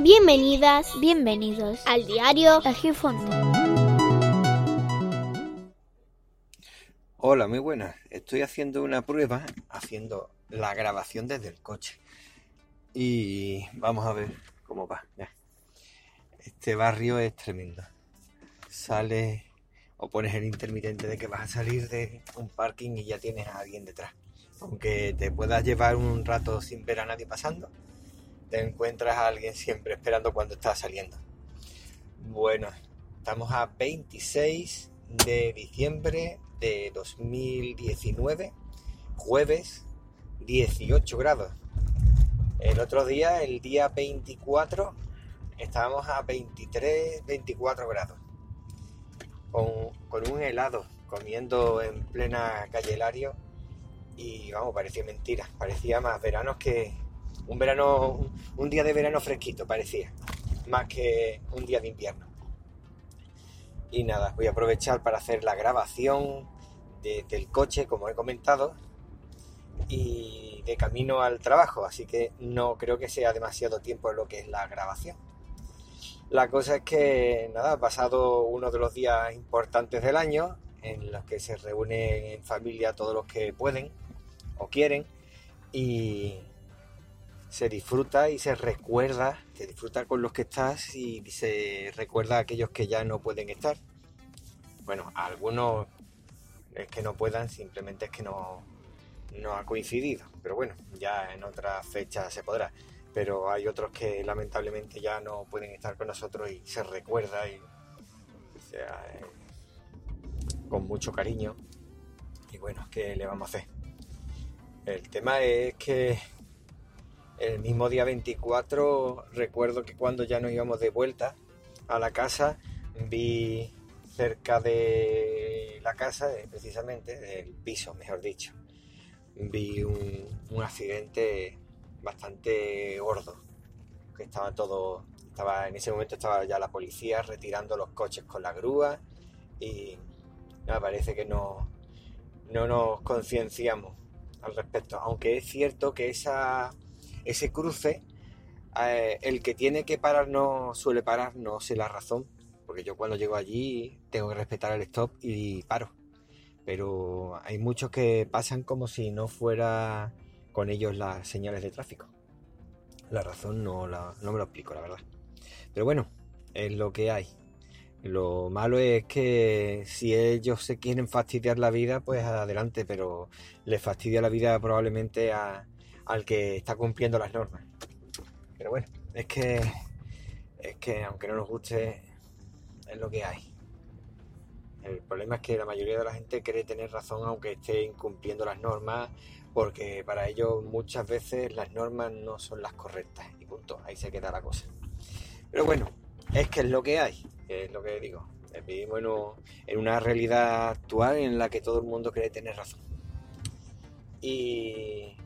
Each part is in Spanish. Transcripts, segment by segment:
Bienvenidas, bienvenidos al diario El Gifonte. Hola, muy buenas. Estoy haciendo una prueba, haciendo la grabación desde el coche. Y vamos a ver cómo va. Este barrio es tremendo. Sale o pones el intermitente de que vas a salir de un parking y ya tienes a alguien detrás. Aunque te puedas llevar un rato sin ver a nadie pasando, te encuentras a alguien siempre esperando cuando estás saliendo. Bueno, estamos a 26 de diciembre de 2019, jueves, 18 grados. El otro día, el día 24, estábamos a 23, 24 grados con, un helado, comiendo en plena calle Lario y vamos, parecía mentira, parecía más verano que un verano, un, día de verano fresquito, parecía, más que un día de invierno. Y nada, voy a aprovechar para hacer la grabación del coche, como he comentado, y de camino al trabajo, así que no creo que sea demasiado tiempo lo que es la grabación. La cosa es que, nada, ha pasado uno de los días importantes del año en los que se reúnen en familia todos los que pueden o quieren y se disfruta y se recuerda, se disfruta con los que estás y se recuerda a aquellos que ya no pueden estar. Bueno, algunos es que no puedan, simplemente es que no, no ha coincidido, pero bueno, ya en otra fecha se podrá pero hay otros que lamentablemente ya no pueden estar con nosotros y se recuerda y, sea, eh, con mucho cariño. Y bueno, ¿qué le vamos a hacer? El tema es que el mismo día 24 recuerdo que cuando ya nos íbamos de vuelta a la casa vi cerca de la casa, eh, precisamente del piso, mejor dicho, vi un, accidente bastante gordo, que estaba todo, estaba en ese momento estaba ya la policía retirando los coches con la grúa y me parece que no, no nos concienciamos al respecto, aunque es cierto que esa, ese cruce, eh, el que tiene que parar no suele parar, no sé la razón, porque yo cuando llego allí tengo que respetar el stop y paro. Pero hay muchos que pasan como si no fuera con ellos las señales de tráfico. La razón no, no me lo explico, la verdad. Pero bueno, es lo que hay. Lo malo es que si ellos se quieren fastidiar la vida, pues adelante, pero les fastidia la vida probablemente al que está cumpliendo las normas. Pero bueno, es que es que aunque no nos guste, es lo que hay. El problema es que la mayoría de la gente cree tener razón aunque esté incumpliendo las normas porque para ellos muchas veces las normas no son las correctas y punto, ahí se queda la cosa. Pero bueno, es que es lo que hay, es lo que digo. Vivimos en, una realidad actual en la que todo el mundo cree tener razón. Y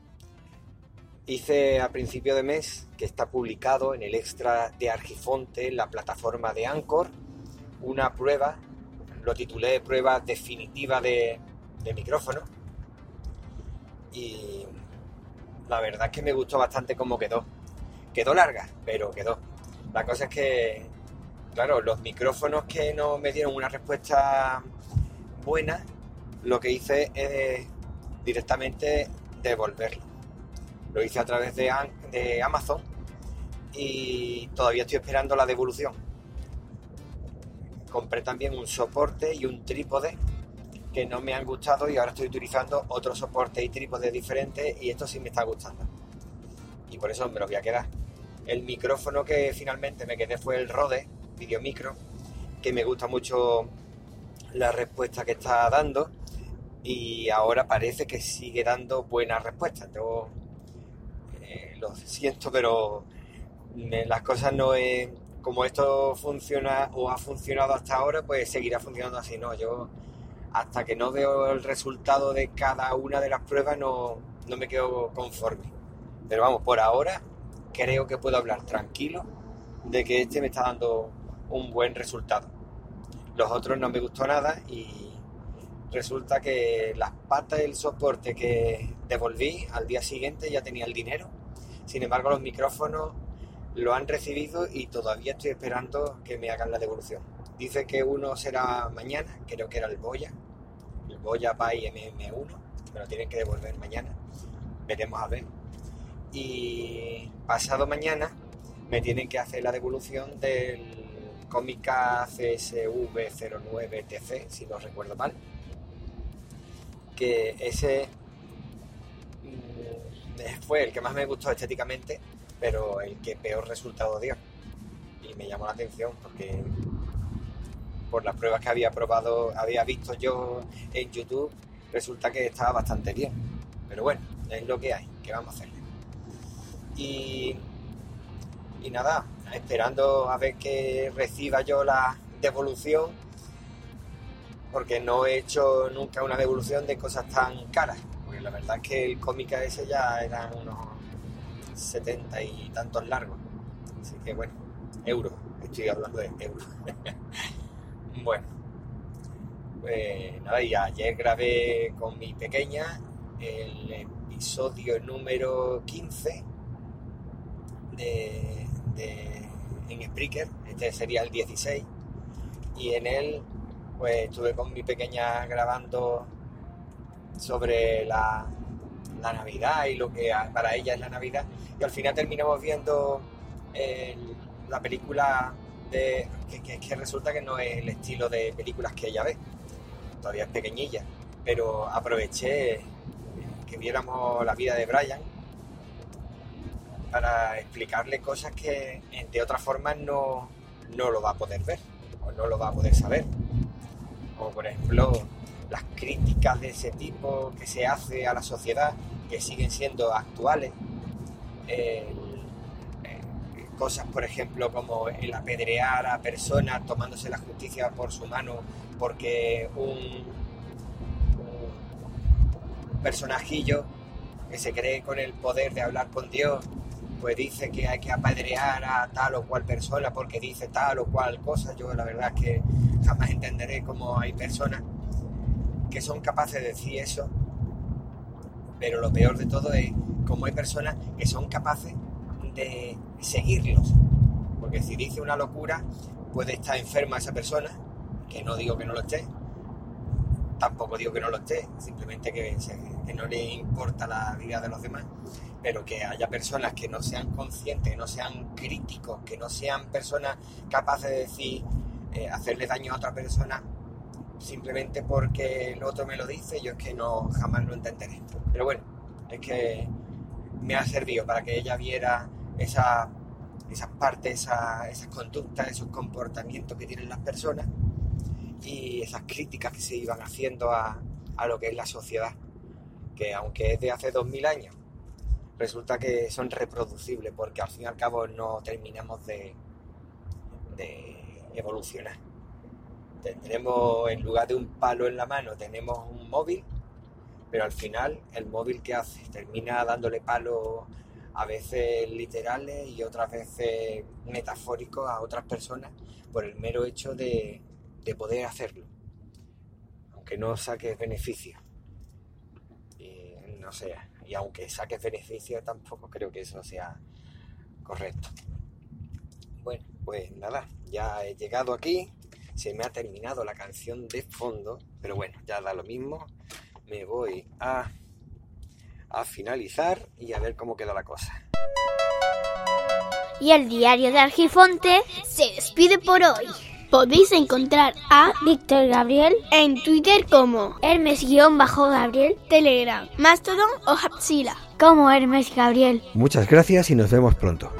hice a principio de mes que está publicado en el extra de Argifonte, la plataforma de Anchor, una prueba, lo titulé prueba definitiva de, de micrófono y la verdad es que me gustó bastante cómo quedó. Quedó larga, pero quedó. La cosa es que, claro, los micrófonos que no me dieron una respuesta buena, lo que hice es directamente devolverlo. Lo hice a través de, Amazon y todavía estoy esperando la devolución. Compré también un soporte y un trípode que no me han gustado y ahora estoy utilizando otros soportes y trípodes diferentes y esto sí me está gustando. Y por eso me lo voy a quedar. El micrófono que finalmente me quedé fue el Rode Video Micro, que me gusta mucho la respuesta que está dando y ahora parece que sigue dando buenas respuestas. Eh, lo siento, pero eh, las cosas no es como esto funciona o ha funcionado hasta ahora, pues seguirá funcionando así. No, yo hasta que no veo el resultado de cada una de las pruebas no, me quedo conforme. Pero vamos, por ahora creo que puedo hablar tranquilo de que este me está dando un buen resultado. Los otros no me gustó nada y resulta que las patas del soporte que devolví al día siguiente ya tenía el dinero. Sin embargo, los micrófonos lo han recibido y todavía estoy esperando que me hagan la devolución. Dice que uno será mañana, creo que era el Boya, el Boya Pay MM1, me lo tienen que devolver mañana, veremos a ver. Y pasado mañana me tienen que hacer la devolución del Cómica CSV09TC, si no recuerdo mal. Que ese fue el que más me gustó estéticamente, pero el que peor resultado dio. Y me llamó la atención porque por las pruebas que había probado, había visto yo en YouTube, resulta que estaba bastante bien. Pero bueno, es lo que hay, que vamos a hacerle. Y, y nada, esperando a ver que reciba yo la devolución, porque no he hecho nunca una devolución de cosas tan caras. La verdad es que el cómic ese ya eran unos setenta y tantos largos. Así que bueno, euros, estoy hablando de euros. bueno, pues nada, y ayer grabé con mi pequeña el episodio número 15 de, en Spreaker, este sería el 16, y en él pues estuve con mi pequeña grabando sobre la, la Navidad y lo que para ella es la Navidad. Y al final terminamos viendo la película de, que, resulta que no es el estilo de películas que ella ve. Todavía es pequeñilla. Pero aproveché que viéramos la vida de Brian para explicarle cosas que de otra forma no, no lo va a poder ver o no lo va a poder saber. Como por ejemplo las críticas de ese tipo que se hace a la sociedad que siguen siendo actuales. cosas, por ejemplo, como el apedrear a personas tomándose la justicia por su mano porque un, un personajillo que se cree con el poder de hablar con Dios, pues dice que hay que apedrear a tal o cual persona porque dice tal o cual cosa. Yo la verdad es que jamás entenderé cómo hay personas que son capaces de decir eso pero lo peor de todo es cómo hay personas que son capaces de seguirlos. Porque si dice una locura, puede estar enferma esa persona, que no digo que no lo esté, tampoco digo que no lo esté, simplemente que, que no le importa la vida de los demás, pero que haya personas que no sean conscientes, que no sean críticos, que no sean personas capaces de decir, eh, hacerle daño a otra persona, simplemente porque el otro me lo dice, yo es que no jamás lo entenderé. Pero bueno, es que me ha servido para que ella viera esa, esas partes, esa, esas conductas, esos comportamientos que tienen las personas y esas críticas que se iban haciendo a, a lo que es la sociedad, que aunque es de hace dos mil años, resulta que son reproducibles porque al fin y al cabo no terminamos de, de evolucionar tenemos, en lugar de un palo en la mano, tenemos un móvil, pero al final el móvil que hace termina dándole palo a veces literales y otras veces metafóricos a otras personas por el mero hecho de, poder hacerlo, aunque no saques beneficio. No sea, y aunque saques beneficio tampoco creo que eso sea correcto. Bueno, pues nada, ya he llegado aquí, se me ha terminado la canción de fondo, pero bueno, ya da lo mismo. Me voy a, a finalizar y a ver cómo queda la cosa. Y el diario de Argifonte se despide por hoy. Podéis encontrar a Víctor Gabriel en Twitter como Hermes-Gabriel, Telegram, Mastodon o Hapsila como Hermes Gabriel. Muchas gracias y nos vemos pronto.